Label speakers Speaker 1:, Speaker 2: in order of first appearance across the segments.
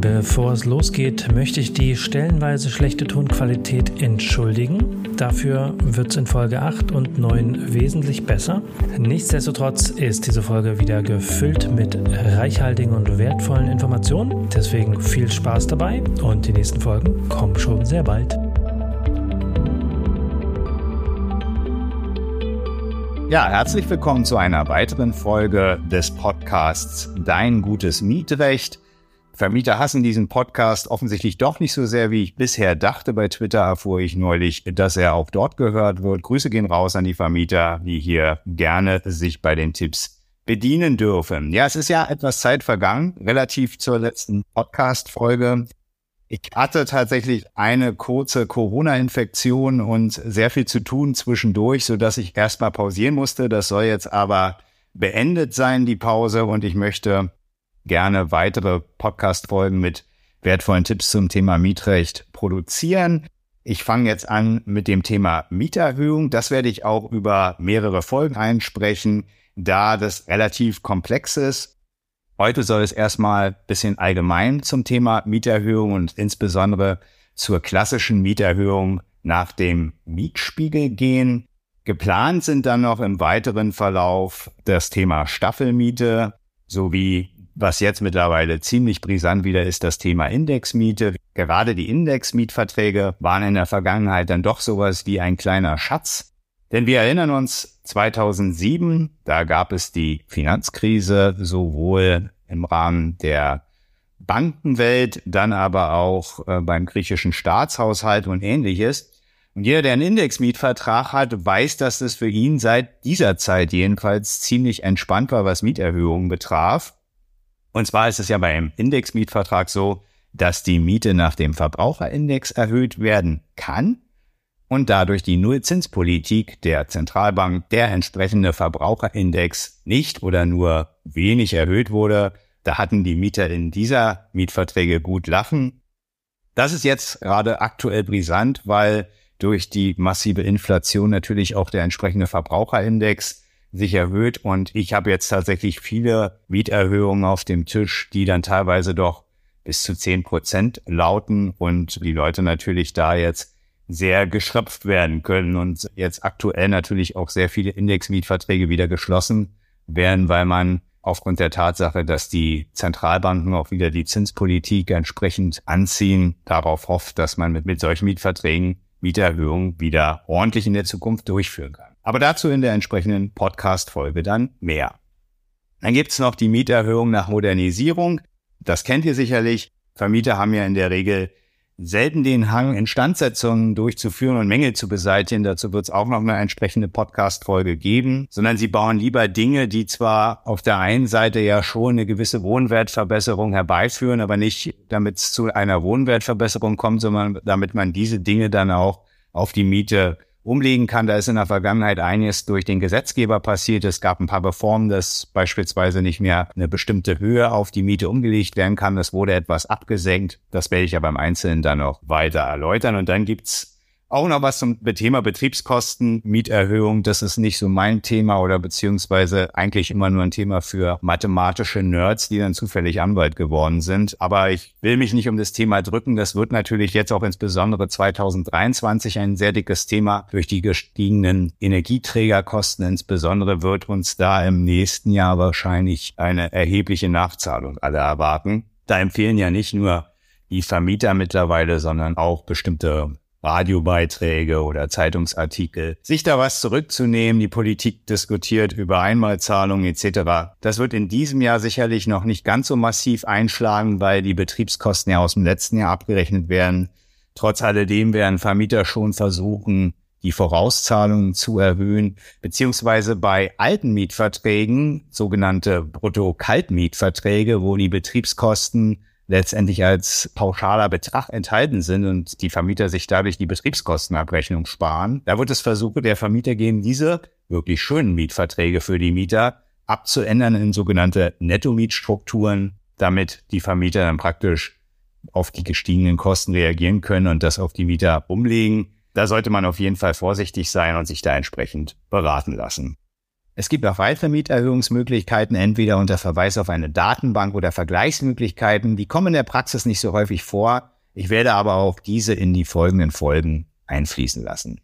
Speaker 1: Bevor es losgeht, möchte ich die stellenweise schlechte Tonqualität entschuldigen. Dafür wird es in Folge 8 und 9 wesentlich besser. Nichtsdestotrotz ist diese Folge wieder gefüllt mit reichhaltigen und wertvollen Informationen. Deswegen viel Spaß dabei und die nächsten Folgen kommen schon sehr bald.
Speaker 2: Ja, herzlich willkommen zu einer weiteren Folge des Podcasts Dein gutes Mietrecht. Vermieter hassen diesen Podcast offensichtlich doch nicht so sehr, wie ich bisher dachte. Bei Twitter erfuhr ich neulich, dass er auch dort gehört wird. Grüße gehen raus an die Vermieter, die hier gerne sich bei den Tipps bedienen dürfen. Ja, es ist ja etwas Zeit vergangen, relativ zur letzten Podcast-Folge. Ich hatte tatsächlich eine kurze Corona-Infektion und sehr viel zu tun zwischendurch, so dass ich erstmal pausieren musste. Das soll jetzt aber beendet sein, die Pause, und ich möchte gerne weitere Podcast-Folgen mit wertvollen Tipps zum Thema Mietrecht produzieren. Ich fange jetzt an mit dem Thema Mieterhöhung. Das werde ich auch über mehrere Folgen einsprechen, da das relativ komplex ist. Heute soll es erstmal bisschen allgemein zum Thema Mieterhöhung und insbesondere zur klassischen Mieterhöhung nach dem Mietspiegel gehen. Geplant sind dann noch im weiteren Verlauf das Thema Staffelmiete sowie was jetzt mittlerweile ziemlich brisant wieder ist, das Thema Indexmiete. Gerade die Indexmietverträge waren in der Vergangenheit dann doch sowas wie ein kleiner Schatz. Denn wir erinnern uns 2007, da gab es die Finanzkrise sowohl im Rahmen der Bankenwelt, dann aber auch äh, beim griechischen Staatshaushalt und ähnliches. Und jeder, der einen Indexmietvertrag hat, weiß, dass es für ihn seit dieser Zeit jedenfalls ziemlich entspannt war, was Mieterhöhungen betraf. Und zwar ist es ja beim Indexmietvertrag so, dass die Miete nach dem Verbraucherindex erhöht werden kann und dadurch die Nullzinspolitik der Zentralbank der entsprechende Verbraucherindex nicht oder nur wenig erhöht wurde. Da hatten die Mieter in dieser Mietverträge gut lachen. Das ist jetzt gerade aktuell brisant, weil durch die massive Inflation natürlich auch der entsprechende Verbraucherindex sich erhöht. Und ich habe jetzt tatsächlich viele Mieterhöhungen auf dem Tisch, die dann teilweise doch bis zu zehn Prozent lauten und die Leute natürlich da jetzt sehr geschröpft werden können und jetzt aktuell natürlich auch sehr viele Indexmietverträge wieder geschlossen werden, weil man aufgrund der Tatsache, dass die Zentralbanken auch wieder die Zinspolitik entsprechend anziehen, darauf hofft, dass man mit, mit solchen Mietverträgen Mieterhöhungen wieder ordentlich in der Zukunft durchführen kann. Aber dazu in der entsprechenden Podcast-Folge dann mehr. Dann gibt's noch die Mieterhöhung nach Modernisierung. Das kennt ihr sicherlich. Vermieter haben ja in der Regel selten den Hang, Instandsetzungen durchzuführen und Mängel zu beseitigen. Dazu wird es auch noch eine entsprechende Podcast-Folge geben, sondern sie bauen lieber Dinge, die zwar auf der einen Seite ja schon eine gewisse Wohnwertverbesserung herbeiführen, aber nicht damit es zu einer Wohnwertverbesserung kommt, sondern damit man diese Dinge dann auch auf die Miete umlegen kann. Da ist in der Vergangenheit einiges durch den Gesetzgeber passiert. Es gab ein paar Reformen, dass beispielsweise nicht mehr eine bestimmte Höhe auf die Miete umgelegt werden kann. Das wurde etwas abgesenkt. Das werde ich aber im Einzelnen dann noch weiter erläutern. Und dann gibt's auch noch was zum Thema Betriebskosten, Mieterhöhung. Das ist nicht so mein Thema oder beziehungsweise eigentlich immer nur ein Thema für mathematische Nerds, die dann zufällig Anwalt geworden sind. Aber ich will mich nicht um das Thema drücken. Das wird natürlich jetzt auch insbesondere 2023 ein sehr dickes Thema durch die gestiegenen Energieträgerkosten. Insbesondere wird uns da im nächsten Jahr wahrscheinlich eine erhebliche Nachzahlung alle erwarten. Da empfehlen ja nicht nur die Vermieter mittlerweile, sondern auch bestimmte Radiobeiträge oder Zeitungsartikel, sich da was zurückzunehmen. Die Politik diskutiert über Einmalzahlungen etc. Das wird in diesem Jahr sicherlich noch nicht ganz so massiv einschlagen, weil die Betriebskosten ja aus dem letzten Jahr abgerechnet werden. Trotz alledem werden Vermieter schon versuchen, die Vorauszahlungen zu erhöhen, beziehungsweise bei alten Mietverträgen, sogenannte Brutto-Kaltmietverträge, wo die Betriebskosten letztendlich als pauschaler Betrag enthalten sind und die Vermieter sich dadurch die Betriebskostenabrechnung sparen. Da wird es Versuche der Vermieter geben, diese wirklich schönen Mietverträge für die Mieter abzuändern in sogenannte Netto-Mietstrukturen, damit die Vermieter dann praktisch auf die gestiegenen Kosten reagieren können und das auf die Mieter umlegen. Da sollte man auf jeden Fall vorsichtig sein und sich da entsprechend beraten lassen. Es gibt auch weitere Mieterhöhungsmöglichkeiten, entweder unter Verweis auf eine Datenbank oder Vergleichsmöglichkeiten. Die kommen in der Praxis nicht so häufig vor. Ich werde aber auch diese in die folgenden Folgen einfließen lassen.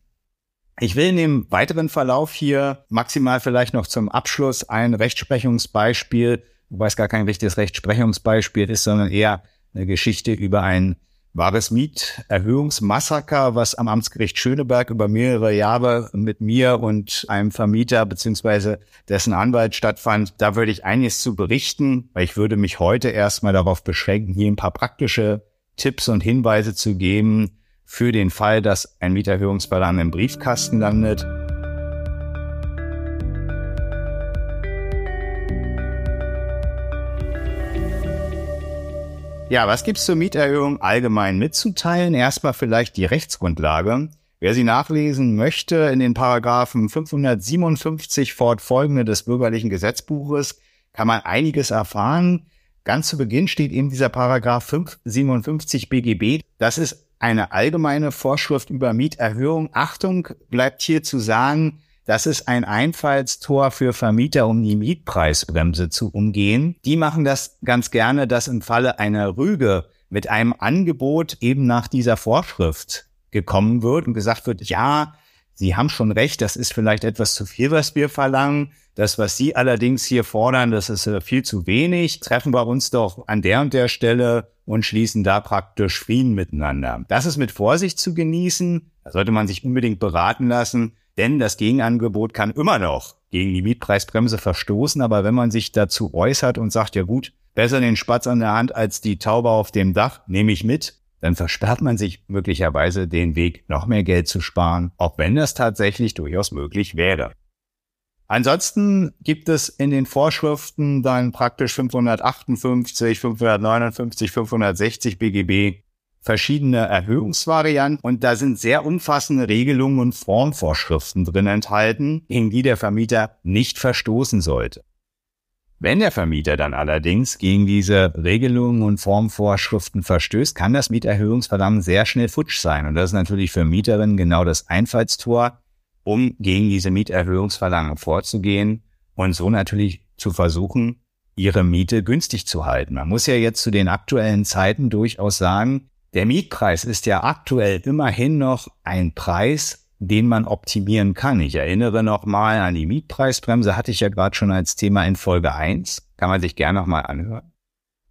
Speaker 2: Ich will in dem weiteren Verlauf hier maximal vielleicht noch zum Abschluss ein Rechtsprechungsbeispiel, wobei es gar kein richtiges Rechtsprechungsbeispiel ist, sondern eher eine Geschichte über ein wahres Mieterhöhungsmassaker, was am Amtsgericht Schöneberg über mehrere Jahre mit mir und einem Vermieter beziehungsweise dessen Anwalt stattfand. Da würde ich einiges zu berichten, weil ich würde mich heute erstmal darauf beschränken, hier ein paar praktische Tipps und Hinweise zu geben für den Fall, dass ein Mieterhöhungsverlangen im Briefkasten landet. Ja, was gibt's zur Mieterhöhung allgemein mitzuteilen? Erstmal vielleicht die Rechtsgrundlage. Wer sie nachlesen möchte, in den Paragraphen 557 fortfolgende des bürgerlichen Gesetzbuches kann man einiges erfahren. Ganz zu Beginn steht eben dieser Paragraph 557 BGB. Das ist eine allgemeine Vorschrift über Mieterhöhung. Achtung, bleibt hier zu sagen, das ist ein Einfallstor für Vermieter, um die Mietpreisbremse zu umgehen. Die machen das ganz gerne, dass im Falle einer Rüge mit einem Angebot eben nach dieser Vorschrift gekommen wird und gesagt wird, ja, Sie haben schon recht, das ist vielleicht etwas zu viel, was wir verlangen. Das, was Sie allerdings hier fordern, das ist äh, viel zu wenig. Treffen wir uns doch an der und der Stelle und schließen da praktisch Frieden miteinander. Das ist mit Vorsicht zu genießen. Da sollte man sich unbedingt beraten lassen. Denn das Gegenangebot kann immer noch gegen die Mietpreisbremse verstoßen. Aber wenn man sich dazu äußert und sagt, ja gut, besser den Spatz an der Hand als die Taube auf dem Dach, nehme ich mit, dann versperrt man sich möglicherweise den Weg, noch mehr Geld zu sparen, auch wenn das tatsächlich durchaus möglich wäre. Ansonsten gibt es in den Vorschriften dann praktisch 558, 559, 560 BGB verschiedene Erhöhungsvarianten und da sind sehr umfassende Regelungen und Formvorschriften drin enthalten, gegen die der Vermieter nicht verstoßen sollte. Wenn der Vermieter dann allerdings gegen diese Regelungen und Formvorschriften verstößt, kann das Mieterhöhungsverlangen sehr schnell futsch sein. Und das ist natürlich für Mieterinnen genau das Einfallstor, um gegen diese Mieterhöhungsverlangen vorzugehen und so natürlich zu versuchen, ihre Miete günstig zu halten. Man muss ja jetzt zu den aktuellen Zeiten durchaus sagen, der Mietpreis ist ja aktuell immerhin noch ein Preis, den man optimieren kann. Ich erinnere nochmal an die Mietpreisbremse, hatte ich ja gerade schon als Thema in Folge 1. Kann man sich gerne nochmal anhören.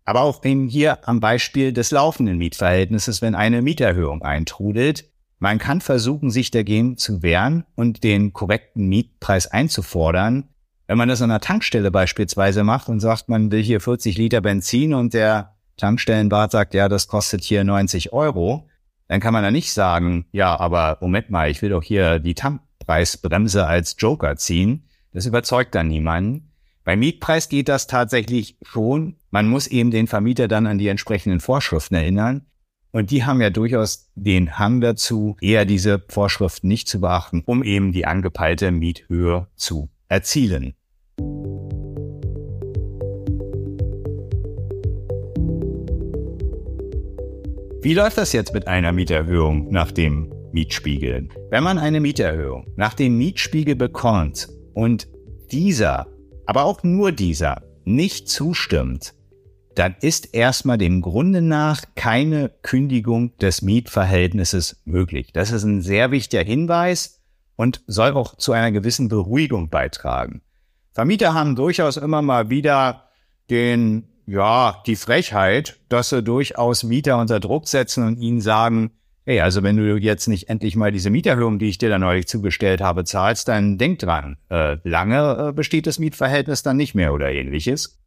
Speaker 2: Aber auch eben hier am Beispiel des laufenden Mietverhältnisses, wenn eine Mieterhöhung eintrudelt. Man kann versuchen, sich dagegen zu wehren und den korrekten Mietpreis einzufordern. Wenn man das an einer Tankstelle beispielsweise macht und sagt, man will hier 40 Liter Benzin und der Tankstellenbart sagt, ja, das kostet hier 90 Euro, dann kann man da nicht sagen, ja, aber Moment mal, ich will doch hier die Tankpreisbremse als Joker ziehen. Das überzeugt dann niemanden. Beim Mietpreis geht das tatsächlich schon. Man muss eben den Vermieter dann an die entsprechenden Vorschriften erinnern. Und die haben ja durchaus den Hang dazu, eher diese Vorschriften nicht zu beachten, um eben die angepeilte Miethöhe zu erzielen. Wie läuft das jetzt mit einer Mieterhöhung nach dem Mietspiegel? Wenn man eine Mieterhöhung nach dem Mietspiegel bekommt und dieser, aber auch nur dieser, nicht zustimmt, dann ist erstmal dem Grunde nach keine Kündigung des Mietverhältnisses möglich. Das ist ein sehr wichtiger Hinweis und soll auch zu einer gewissen Beruhigung beitragen. Vermieter haben durchaus immer mal wieder den ja, die Frechheit, dass sie durchaus Mieter unter Druck setzen und ihnen sagen, hey, also wenn du jetzt nicht endlich mal diese Mieterhöhung, die ich dir da neulich zugestellt habe, zahlst, dann denk dran, äh, lange äh, besteht das Mietverhältnis dann nicht mehr oder ähnliches.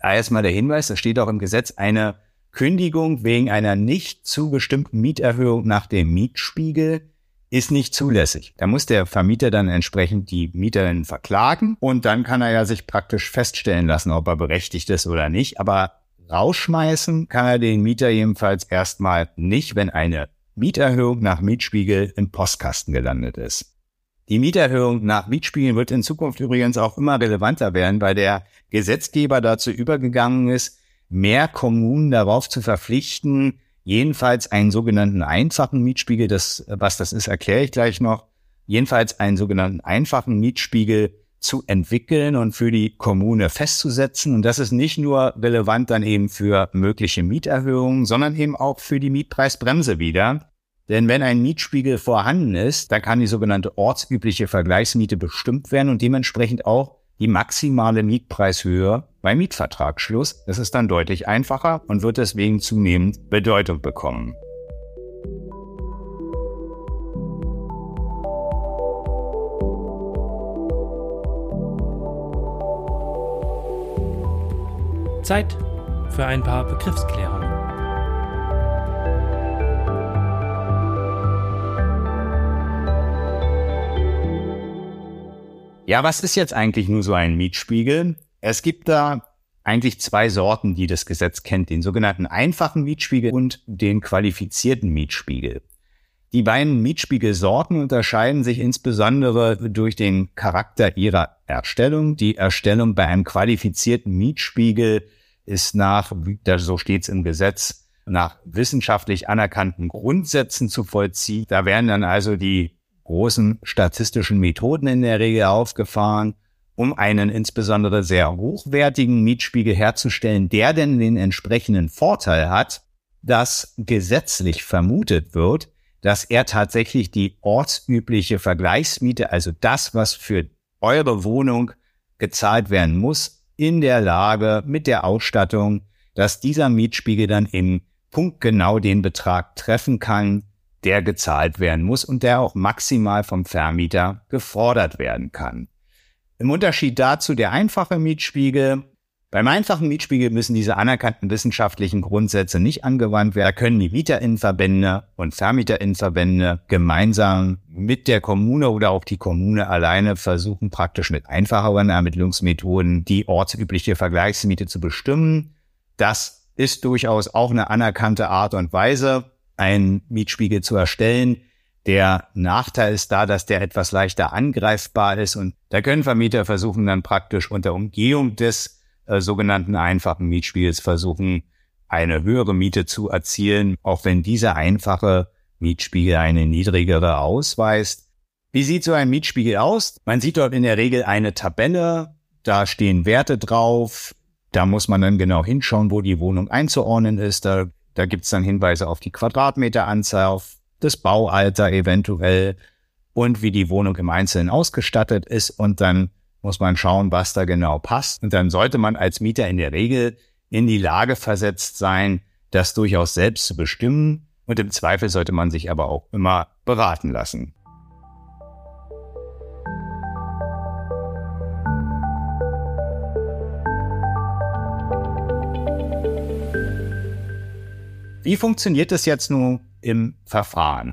Speaker 2: Da erstmal der Hinweis, da steht auch im Gesetz, eine Kündigung wegen einer nicht zugestimmten Mieterhöhung nach dem Mietspiegel ist nicht zulässig. Da muss der Vermieter dann entsprechend die Mieterin verklagen und dann kann er ja sich praktisch feststellen lassen, ob er berechtigt ist oder nicht. Aber rausschmeißen kann er den Mieter jedenfalls erstmal nicht, wenn eine Mieterhöhung nach Mietspiegel im Postkasten gelandet ist. Die Mieterhöhung nach Mietspiegel wird in Zukunft übrigens auch immer relevanter werden, weil der Gesetzgeber dazu übergegangen ist, mehr Kommunen darauf zu verpflichten, jedenfalls einen sogenannten einfachen Mietspiegel, das, was das ist, erkläre ich gleich noch, jedenfalls einen sogenannten einfachen Mietspiegel zu entwickeln und für die Kommune festzusetzen. Und das ist nicht nur relevant dann eben für mögliche Mieterhöhungen, sondern eben auch für die Mietpreisbremse wieder. Denn wenn ein Mietspiegel vorhanden ist, dann kann die sogenannte ortsübliche Vergleichsmiete bestimmt werden und dementsprechend auch die maximale Mietpreishöhe beim Mietvertragsschluss. Das ist dann deutlich einfacher und wird deswegen zunehmend Bedeutung bekommen.
Speaker 1: Zeit für ein paar Begriffsklärungen.
Speaker 2: Ja, was ist jetzt eigentlich nur so ein Mietspiegel? Es gibt da eigentlich zwei Sorten, die das Gesetz kennt, den sogenannten einfachen Mietspiegel und den qualifizierten Mietspiegel. Die beiden Mietspiegelsorten unterscheiden sich insbesondere durch den Charakter ihrer Erstellung. Die Erstellung bei einem qualifizierten Mietspiegel ist nach, so steht es im Gesetz, nach wissenschaftlich anerkannten Grundsätzen zu vollziehen. Da werden dann also die großen statistischen Methoden in der Regel aufgefahren, um einen insbesondere sehr hochwertigen Mietspiegel herzustellen, der denn den entsprechenden Vorteil hat, dass gesetzlich vermutet wird, dass er tatsächlich die ortsübliche Vergleichsmiete, also das, was für eure Wohnung gezahlt werden muss, in der Lage mit der Ausstattung, dass dieser Mietspiegel dann im Punkt genau den Betrag treffen kann, der gezahlt werden muss und der auch maximal vom Vermieter gefordert werden kann. Im Unterschied dazu der einfache Mietspiegel beim einfachen Mietspiegel müssen diese anerkannten wissenschaftlichen Grundsätze nicht angewandt werden. Da können die Mieterinnenverbände und Vermieterinnenverbände gemeinsam mit der Kommune oder auch die Kommune alleine versuchen, praktisch mit einfacheren Ermittlungsmethoden die ortsübliche Vergleichsmiete zu bestimmen. Das ist durchaus auch eine anerkannte Art und Weise, einen Mietspiegel zu erstellen. Der Nachteil ist da, dass der etwas leichter angreifbar ist und da können Vermieter versuchen dann praktisch unter Umgehung des äh, sogenannten einfachen Mietspiegels versuchen, eine höhere Miete zu erzielen, auch wenn dieser einfache Mietspiegel eine niedrigere ausweist. Wie sieht so ein Mietspiegel aus? Man sieht dort in der Regel eine Tabelle, da stehen Werte drauf, da muss man dann genau hinschauen, wo die Wohnung einzuordnen ist. Da, da gibt's dann Hinweise auf die Quadratmeteranzahl, auf das Baualter eventuell und wie die Wohnung im Einzelnen ausgestattet ist. Und dann muss man schauen, was da genau passt. Und dann sollte man als Mieter in der Regel in die Lage versetzt sein, das durchaus selbst zu bestimmen. Und im Zweifel sollte man sich aber auch immer beraten lassen. Wie funktioniert das jetzt nun im Verfahren?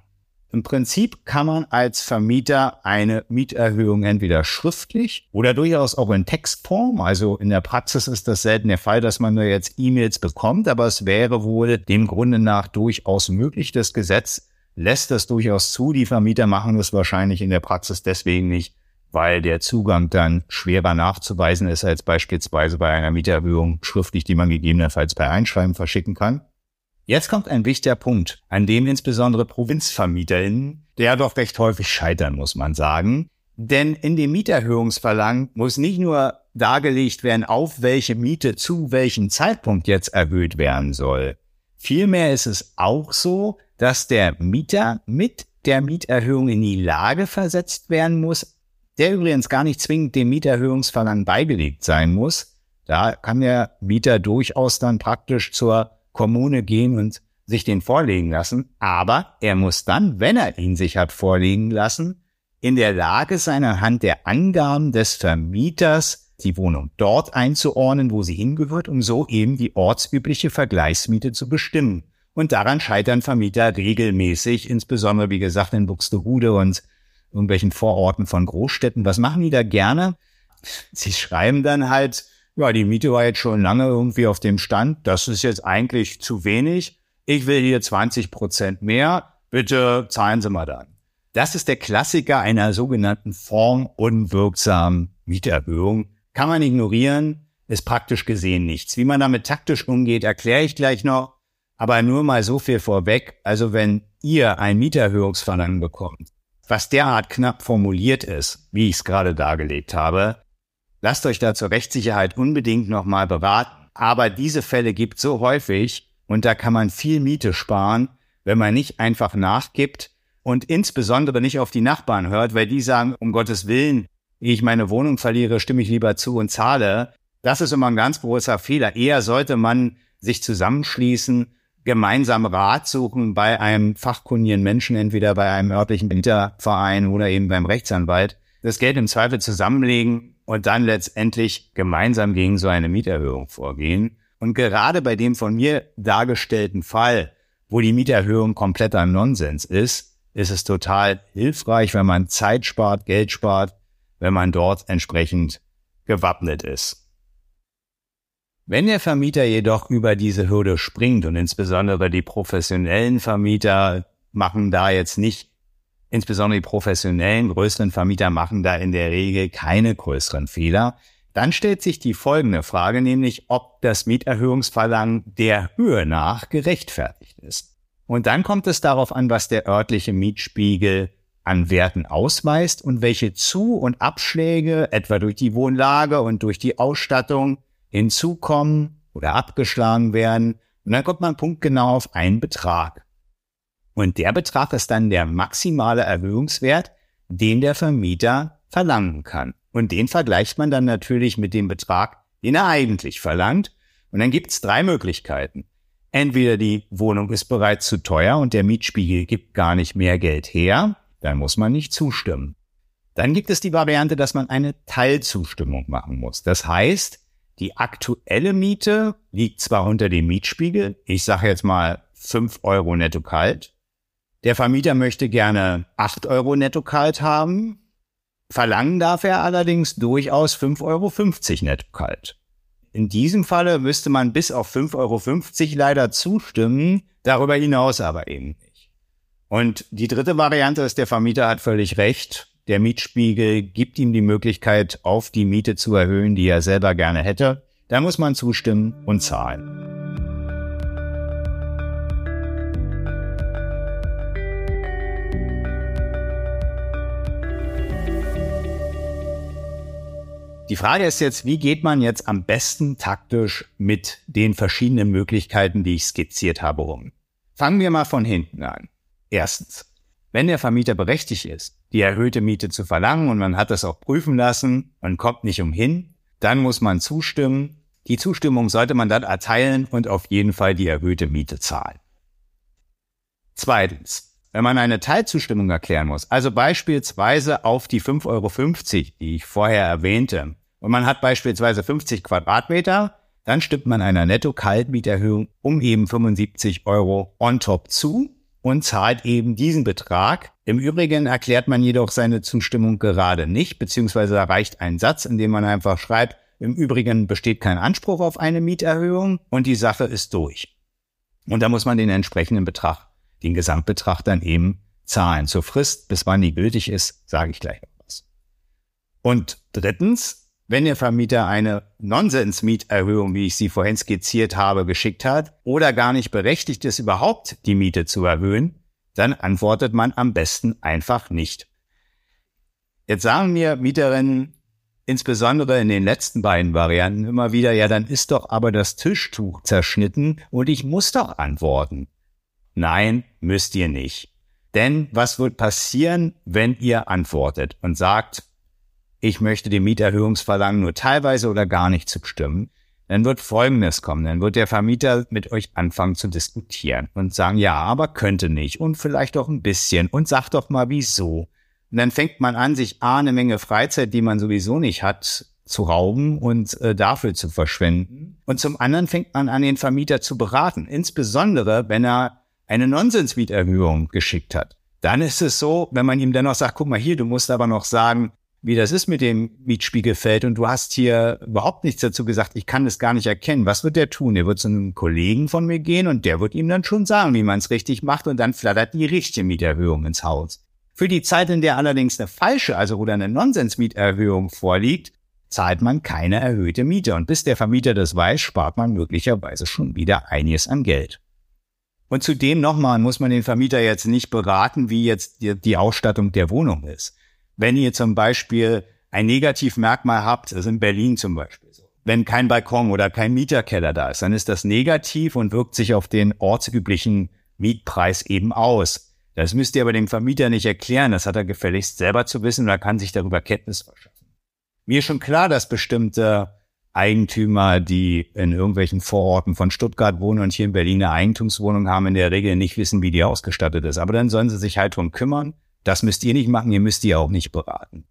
Speaker 2: Im Prinzip kann man als Vermieter eine Mieterhöhung entweder schriftlich oder durchaus auch in Textform. Also in der Praxis ist das selten der Fall, dass man nur jetzt E-Mails bekommt, aber es wäre wohl dem Grunde nach durchaus möglich. Das Gesetz lässt das durchaus zu. Die Vermieter machen das wahrscheinlich in der Praxis deswegen nicht, weil der Zugang dann schwerer nachzuweisen ist als beispielsweise bei einer Mieterhöhung schriftlich, die man gegebenenfalls per Einschreiben verschicken kann. Jetzt kommt ein wichtiger Punkt, an dem insbesondere ProvinzvermieterInnen, der doch recht häufig scheitern, muss man sagen. Denn in dem Mieterhöhungsverlangen muss nicht nur dargelegt werden, auf welche Miete zu welchem Zeitpunkt jetzt erhöht werden soll. Vielmehr ist es auch so, dass der Mieter mit der Mieterhöhung in die Lage versetzt werden muss, der übrigens gar nicht zwingend dem Mieterhöhungsverlangen beigelegt sein muss. Da kann der Mieter durchaus dann praktisch zur Kommune gehen und sich den vorlegen lassen. Aber er muss dann, wenn er ihn sich hat vorlegen lassen, in der Lage sein, anhand der Angaben des Vermieters die Wohnung dort einzuordnen, wo sie hingehört, um so eben die ortsübliche Vergleichsmiete zu bestimmen. Und daran scheitern Vermieter regelmäßig, insbesondere wie gesagt in Buxtehude und irgendwelchen Vororten von Großstädten. Was machen die da gerne? Sie schreiben dann halt, ja, die Miete war jetzt schon lange irgendwie auf dem Stand. Das ist jetzt eigentlich zu wenig. Ich will hier 20 Prozent mehr. Bitte zahlen Sie mal dann. Das ist der Klassiker einer sogenannten formunwirksamen Mieterhöhung. Kann man ignorieren, ist praktisch gesehen nichts. Wie man damit taktisch umgeht, erkläre ich gleich noch. Aber nur mal so viel vorweg. Also wenn ihr ein Mieterhöhungsverlangen bekommt, was derart knapp formuliert ist, wie ich es gerade dargelegt habe, lasst euch da zur Rechtssicherheit unbedingt nochmal beraten. Aber diese Fälle gibt so häufig und da kann man viel Miete sparen, wenn man nicht einfach nachgibt und insbesondere nicht auf die Nachbarn hört, weil die sagen, um Gottes Willen, ich meine Wohnung verliere, stimme ich lieber zu und zahle. Das ist immer ein ganz großer Fehler. Eher sollte man sich zusammenschließen, gemeinsam Rat suchen bei einem fachkundigen Menschen, entweder bei einem örtlichen Mieterverein oder eben beim Rechtsanwalt, das Geld im Zweifel zusammenlegen und dann letztendlich gemeinsam gegen so eine Mieterhöhung vorgehen. Und gerade bei dem von mir dargestellten Fall, wo die Mieterhöhung kompletter Nonsens ist, ist es total hilfreich, wenn man Zeit spart, Geld spart, wenn man dort entsprechend gewappnet ist. Wenn der Vermieter jedoch über diese Hürde springt und insbesondere die professionellen Vermieter machen da jetzt nicht, insbesondere die professionellen größeren Vermieter machen da in der Regel keine größeren Fehler, dann stellt sich die folgende Frage, nämlich ob das Mieterhöhungsverlangen der Höhe nach gerechtfertigt ist. Und dann kommt es darauf an, was der örtliche Mietspiegel an Werten ausweist und welche Zu- und Abschläge, etwa durch die Wohnlage und durch die Ausstattung, hinzukommen oder abgeschlagen werden. Und dann kommt man punktgenau auf einen Betrag. Und der Betrag ist dann der maximale Erhöhungswert, den der Vermieter verlangen kann. Und den vergleicht man dann natürlich mit dem Betrag, den er eigentlich verlangt. Und dann gibt es drei Möglichkeiten. Entweder die Wohnung ist bereits zu teuer und der Mietspiegel gibt gar nicht mehr Geld her, dann muss man nicht zustimmen. Dann gibt es die Variante, dass man eine Teilzustimmung machen muss. Das heißt, die aktuelle Miete liegt zwar unter dem Mietspiegel, ich sage jetzt mal fünf Euro netto kalt. Der Vermieter möchte gerne acht Euro netto kalt haben. Verlangen darf er allerdings durchaus fünf Euro netto kalt. In diesem Falle müsste man bis auf fünf Euro leider zustimmen, darüber hinaus aber eben nicht. Und die dritte Variante ist, der Vermieter hat völlig recht der Mietspiegel gibt ihm die Möglichkeit, auf die Miete zu erhöhen, die er selber gerne hätte. Da muss man zustimmen und zahlen. Die Frage ist jetzt, wie geht man jetzt am besten taktisch mit den verschiedenen Möglichkeiten, die ich skizziert habe, um? Fangen wir mal von hinten an. Erstens, wenn der Vermieter berechtigt ist, die erhöhte Miete zu verlangen und man hat das auch prüfen lassen und kommt nicht umhin, dann muss man zustimmen. Die Zustimmung sollte man dann erteilen und auf jeden Fall die erhöhte Miete zahlen. Zweitens, wenn man eine Teilzustimmung erklären muss, also beispielsweise auf die 5,50 Euro, die ich vorher erwähnte, und man hat beispielsweise 50 Quadratmeter, dann stimmt man einer Netto-Kaltmieterhöhung um eben 75 Euro on top zu und zahlt eben diesen Betrag. Im Übrigen erklärt man jedoch seine Zustimmung gerade nicht, beziehungsweise da reicht ein Satz, in dem man einfach schreibt, im Übrigen besteht kein Anspruch auf eine Mieterhöhung und die Sache ist durch. Und da muss man den entsprechenden Betrag, den Gesamtbetrag dann eben zahlen. Zur Frist, bis wann die gültig ist, sage ich gleich noch was. Und drittens, wenn der Vermieter eine Nonsens-Mieterhöhung, wie ich sie vorhin skizziert habe, geschickt hat oder gar nicht berechtigt ist, überhaupt die Miete zu erhöhen, dann antwortet man am besten einfach nicht. Jetzt sagen mir Mieterinnen, insbesondere in den letzten beiden Varianten immer wieder, ja, dann ist doch aber das Tischtuch zerschnitten und ich muss doch antworten. Nein, müsst ihr nicht. Denn was wird passieren, wenn ihr antwortet und sagt, ich möchte dem Mieterhöhungsverlangen nur teilweise oder gar nicht zustimmen, dann wird Folgendes kommen. Dann wird der Vermieter mit euch anfangen zu diskutieren und sagen, ja, aber könnte nicht und vielleicht auch ein bisschen und sagt doch mal wieso. Und dann fängt man an, sich A, eine Menge Freizeit, die man sowieso nicht hat, zu rauben und äh, dafür zu verschwenden. Und zum anderen fängt man an, den Vermieter zu beraten, insbesondere wenn er eine Nonsensmieterhöhung geschickt hat. Dann ist es so, wenn man ihm dennoch sagt, guck mal hier, du musst aber noch sagen, wie das ist mit dem Mietspiegelfeld und du hast hier überhaupt nichts dazu gesagt, ich kann das gar nicht erkennen. Was wird der tun? Er wird zu einem Kollegen von mir gehen und der wird ihm dann schon sagen, wie man es richtig macht und dann flattert die richtige Mieterhöhung ins Haus. Für die Zeit, in der allerdings eine falsche, also oder eine Nonsensmieterhöhung vorliegt, zahlt man keine erhöhte Miete und bis der Vermieter das weiß, spart man möglicherweise schon wieder einiges an Geld. Und zudem nochmal muss man den Vermieter jetzt nicht beraten, wie jetzt die, Ausstattung der Wohnung ist. Wenn ihr zum Beispiel ein Negativmerkmal habt, das ist in Berlin zum Beispiel so, wenn kein Balkon oder kein Mieterkeller da ist, dann ist das negativ und wirkt sich auf den ortsüblichen Mietpreis eben aus. Das müsst ihr aber dem Vermieter nicht erklären, das hat er gefälligst selber zu wissen und er kann sich darüber Kenntnis verschaffen. Mir ist schon klar, dass bestimmte Eigentümer, die in irgendwelchen Vororten von Stuttgart wohnen und hier in Berlin eine Eigentumswohnung haben, in der Regel nicht wissen, wie die ausgestattet ist. Aber dann sollen sie sich halt drum kümmern. Das müsst ihr nicht machen, ihr müsst die auch nicht beraten.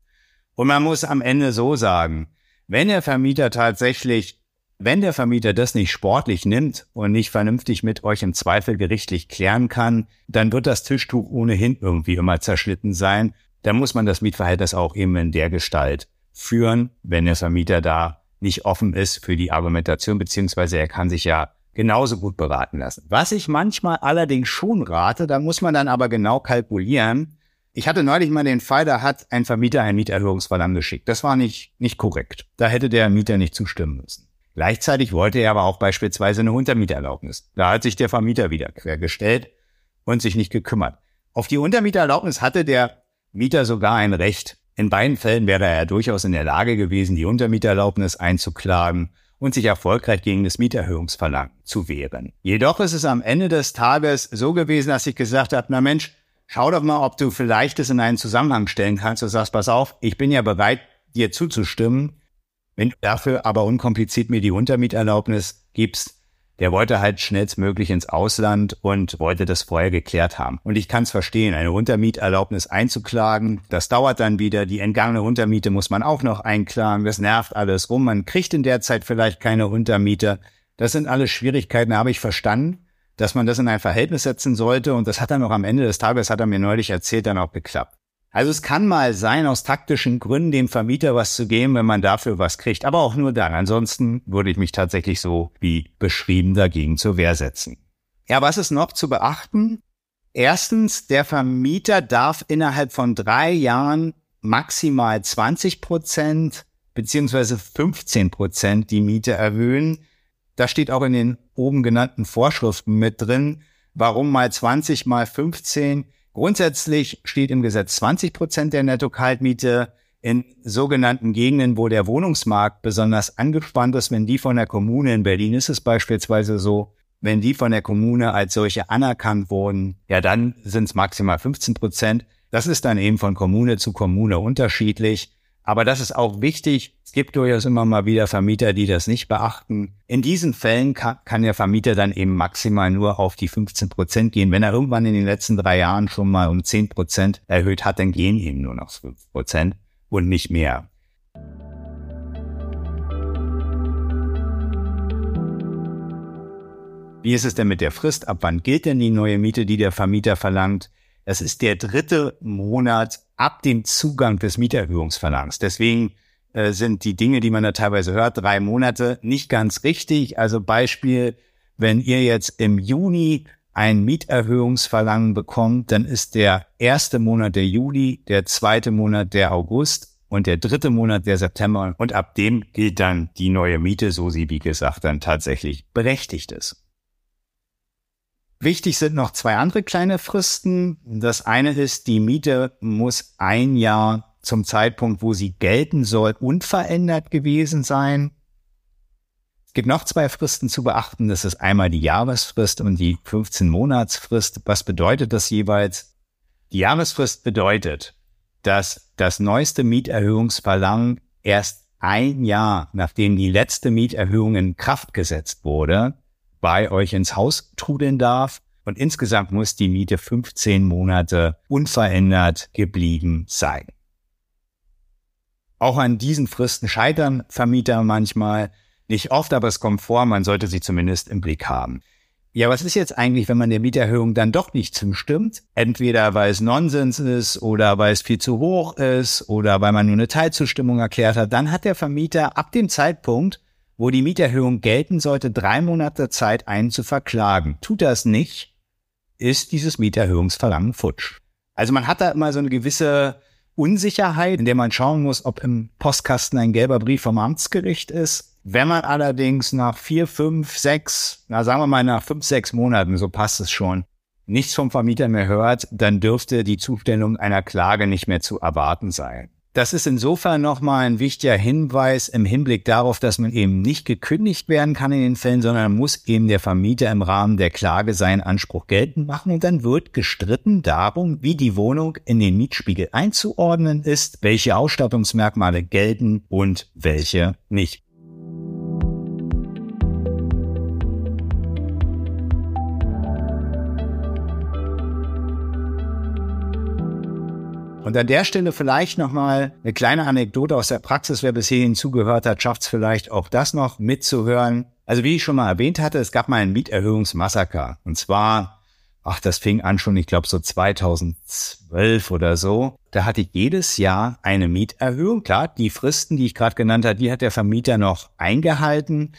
Speaker 2: Und man muss am Ende so sagen, wenn der Vermieter tatsächlich, wenn der Vermieter das nicht sportlich nimmt und nicht vernünftig mit euch im Zweifel gerichtlich klären kann, dann wird das Tischtuch ohnehin irgendwie immer zerschnitten sein. Dann muss man das Mietverhältnis auch eben in der Gestalt führen, wenn der Vermieter da nicht offen ist für die Argumentation, beziehungsweise er kann sich ja genauso gut beraten lassen. Was ich manchmal allerdings schon rate, da muss man dann aber genau kalkulieren. Ich hatte neulich mal den Fall, da hat ein Vermieter ein Mieterhöhungsverlangen geschickt. Das war nicht, nicht korrekt. Da hätte der Mieter nicht zustimmen müssen. Gleichzeitig wollte er aber auch beispielsweise eine Untermieterlaubnis. Da hat sich der Vermieter wieder quergestellt und sich nicht gekümmert. Auf die Untermieterlaubnis hatte der Mieter sogar ein Recht. In beiden Fällen wäre er durchaus in der Lage gewesen, die Untermieterlaubnis einzuklagen und sich erfolgreich gegen das Mieterhöhungsverlangen zu wehren. Jedoch ist es am Ende des Tages so gewesen, dass ich gesagt habe, na Mensch, schau doch mal, ob du vielleicht es in einen Zusammenhang stellen kannst. Du sagst, pass auf, ich bin ja bereit, dir zuzustimmen. Wenn du dafür aber unkompliziert mir die Untermieterlaubnis gibst, der wollte halt schnellstmöglich ins Ausland und wollte das vorher geklärt haben. Und ich kann es verstehen, eine Untermieterlaubnis einzuklagen, das dauert dann wieder. Die entgangene Untermiete muss man auch noch einklagen. Das nervt alles rum. Man kriegt in der Zeit vielleicht keine Untermieter. Das sind alles Schwierigkeiten, habe ich verstanden, dass man das in ein Verhältnis setzen sollte. Und das hat dann auch am Ende des Tages, hat er mir neulich erzählt, dann auch geklappt. Also es kann mal sein, aus taktischen Gründen dem Vermieter was zu geben, wenn man dafür was kriegt, aber auch nur dann. Ansonsten würde ich mich tatsächlich so wie beschrieben dagegen zur Wehr setzen. Ja, was ist noch zu beachten? Erstens, der Vermieter darf innerhalb von drei Jahren maximal 20 Prozent beziehungsweise 15 Prozent die Miete erhöhen. Das steht auch in den oben genannten Vorschriften mit drin. Warum mal 20 mal 15? Grundsätzlich steht im Gesetz 20 Prozent der Netto-Kaltmiete in sogenannten Gegenden, wo der Wohnungsmarkt besonders angespannt ist, wenn die von der Kommune, in Berlin ist es beispielsweise so, wenn die von der Kommune als solche anerkannt wurden, ja, dann sind es maximal 15 Prozent. Das ist dann eben von Kommune zu Kommune unterschiedlich. Aber das ist auch wichtig. Es gibt durchaus immer mal wieder Vermieter, die das nicht beachten. In diesen Fällen kann, kann, der Vermieter dann eben maximal nur auf die 15 Prozent gehen. Wenn er irgendwann in den letzten drei Jahren schon mal um 10 Prozent erhöht hat, dann gehen eben nur noch 5 Prozent und nicht mehr. Wie ist es denn mit der Frist? Ab wann gilt denn die neue Miete, die der Vermieter verlangt? Es ist der dritte Monat ab dem Zugang des Mieterhöhungsverlangs. Deswegen äh, sind die Dinge, die man da teilweise hört, drei Monate nicht ganz richtig. Also Beispiel, wenn ihr jetzt im Juni ein Mieterhöhungsverlangen bekommt, dann ist der erste Monat der Juli, der zweite Monat der August und der dritte Monat der September. Und ab dem gilt dann die neue Miete, so sie, wie gesagt, dann tatsächlich berechtigt ist. Wichtig sind noch zwei andere kleine Fristen. Das eine ist, die Miete muss ein Jahr zum Zeitpunkt, wo sie gelten soll, unverändert gewesen sein. Es gibt noch zwei Fristen zu beachten. Das ist einmal die Jahresfrist und die 15-Monatsfrist. Was bedeutet das jeweils? Die Jahresfrist bedeutet, dass das neueste Mieterhöhungsverlangen erst ein Jahr, nachdem die letzte Mieterhöhung in Kraft gesetzt wurde, bei euch ins Haus trudeln darf. Und insgesamt muss die Miete 15 Monate unverändert geblieben sein. Auch an diesen Fristen scheitern Vermieter manchmal. Nicht oft, aber es kommt vor, man sollte sie zumindest im Blick haben. Ja, was ist jetzt eigentlich, wenn man der Mieterhöhung dann doch nicht zustimmt? Entweder weil es Nonsens ist oder weil es viel zu hoch ist oder weil man nur eine Teilzustimmung erklärt hat, dann hat der Vermieter ab dem Zeitpunkt, wo die Mieterhöhung gelten sollte, drei Monate Zeit, einen zu verklagen. Tut das nicht, ist dieses Mieterhöhungsverlangen futsch. Also man hat da immer so eine gewisse Unsicherheit, in der man schauen muss, ob im Postkasten ein gelber Brief vom Amtsgericht ist. Wenn man allerdings nach vier, fünf, sechs, na sagen wir mal nach fünf, sechs Monaten, so passt es schon, nichts vom Vermieter mehr hört, dann dürfte die Zustellung einer Klage nicht mehr zu erwarten sein. Das ist insofern nochmal ein wichtiger Hinweis im Hinblick darauf, dass man eben nicht gekündigt werden kann in den Fällen, sondern muss eben der Vermieter im Rahmen der Klage seinen Anspruch geltend machen und dann wird gestritten darum, wie die Wohnung in den Mietspiegel einzuordnen ist, welche Ausstattungsmerkmale gelten und welche nicht. Und an der Stelle vielleicht nochmal eine kleine Anekdote aus der Praxis. Wer bis hierhin zugehört hat, schafft es vielleicht auch das noch mitzuhören. Also wie ich schon mal erwähnt hatte, es gab mal ein Mieterhöhungsmassaker. Und zwar, ach, das fing an schon, ich glaube, so 2012 oder so. Da hatte ich jedes Jahr eine Mieterhöhung. Klar, die Fristen, die ich gerade genannt habe, die hat der Vermieter noch eingehalten.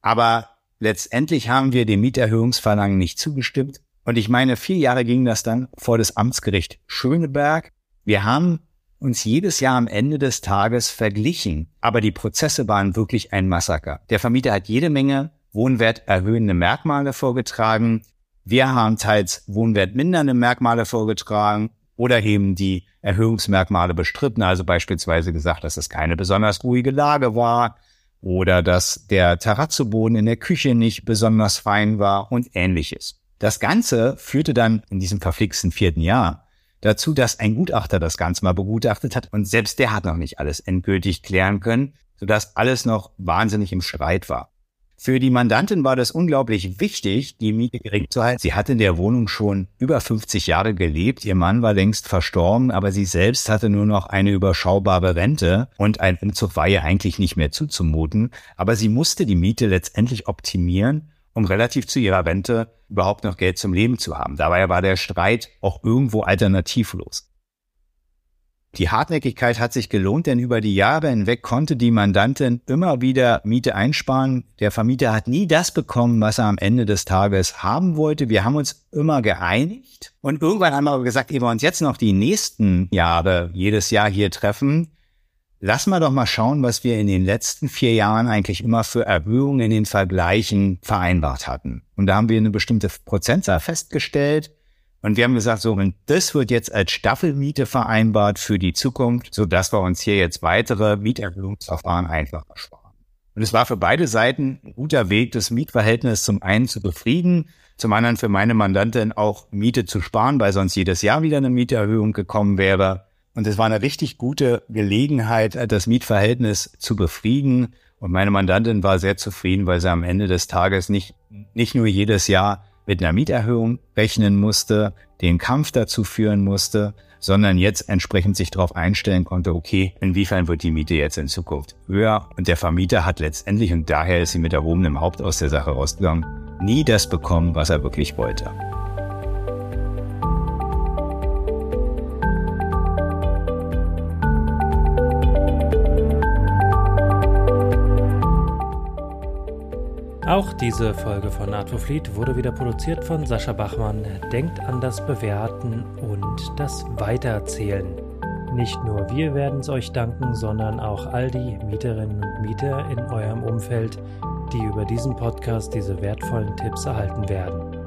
Speaker 2: Aber letztendlich haben wir dem Mieterhöhungsverlangen nicht zugestimmt. Und ich meine, vier Jahre ging das dann vor das Amtsgericht Schöneberg. Wir haben uns jedes Jahr am Ende des Tages verglichen, aber die Prozesse waren wirklich ein Massaker. Der Vermieter hat jede Menge wohnwerterhöhende Merkmale vorgetragen. Wir haben teils wohnwertmindernde Merkmale vorgetragen oder eben die Erhöhungsmerkmale bestritten, also beispielsweise gesagt, dass es keine besonders ruhige Lage war oder dass der Terrazzoboden in der Küche nicht besonders fein war und ähnliches. Das Ganze führte dann in diesem verflixten vierten Jahr dazu, dass ein Gutachter das Ganze mal begutachtet hat und selbst der hat noch nicht alles endgültig klären können, sodass alles noch wahnsinnig im Streit war. Für die Mandantin war das unglaublich wichtig, die Miete gering zu halten. Sie hatte in der Wohnung schon über 50 Jahre gelebt. Ihr Mann war längst verstorben, aber sie selbst hatte nur noch eine überschaubare Rente und ein Umzug war ihr eigentlich nicht mehr zuzumuten. Aber sie musste die Miete letztendlich optimieren um relativ zu ihrer Rente überhaupt noch Geld zum Leben zu haben. Dabei war der Streit auch irgendwo alternativlos. Die Hartnäckigkeit hat sich gelohnt, denn über die Jahre hinweg konnte die Mandantin immer wieder Miete einsparen. Der Vermieter hat nie das bekommen, was er am Ende des Tages haben wollte. Wir haben uns immer geeinigt und irgendwann haben wir gesagt, ehe wir uns jetzt noch die nächsten Jahre jedes Jahr hier treffen, Lass mal doch mal schauen, was wir in den letzten vier Jahren eigentlich immer für Erhöhungen in den Vergleichen vereinbart hatten. Und da haben wir eine bestimmte Prozentzahl festgestellt. Und wir haben gesagt, so, und das wird jetzt als Staffelmiete vereinbart für die Zukunft, so dass wir uns hier jetzt weitere Mieterhöhungsverfahren einfach ersparen. Und es war für beide Seiten ein guter Weg, das Mietverhältnis zum einen zu befrieden, zum anderen für meine Mandantin auch Miete zu sparen, weil sonst jedes Jahr wieder eine Mieterhöhung gekommen wäre. Und es war eine richtig gute Gelegenheit, das Mietverhältnis zu befrieden. Und meine Mandantin war sehr zufrieden, weil sie am Ende des Tages nicht, nicht nur jedes Jahr mit einer Mieterhöhung rechnen musste, den Kampf dazu führen musste, sondern jetzt entsprechend sich darauf einstellen konnte, okay, inwiefern wird die Miete jetzt in Zukunft höher? Und der Vermieter hat letztendlich, und daher ist sie mit erhobenem Haupt aus der Sache rausgegangen, nie das bekommen, was er wirklich wollte.
Speaker 1: Auch diese Folge von Art Fleet wurde wieder produziert von Sascha Bachmann. Denkt an das Bewerten und das Weitererzählen. Nicht nur wir werden es euch danken, sondern auch all die Mieterinnen und Mieter in eurem Umfeld, die über diesen Podcast diese wertvollen Tipps erhalten werden.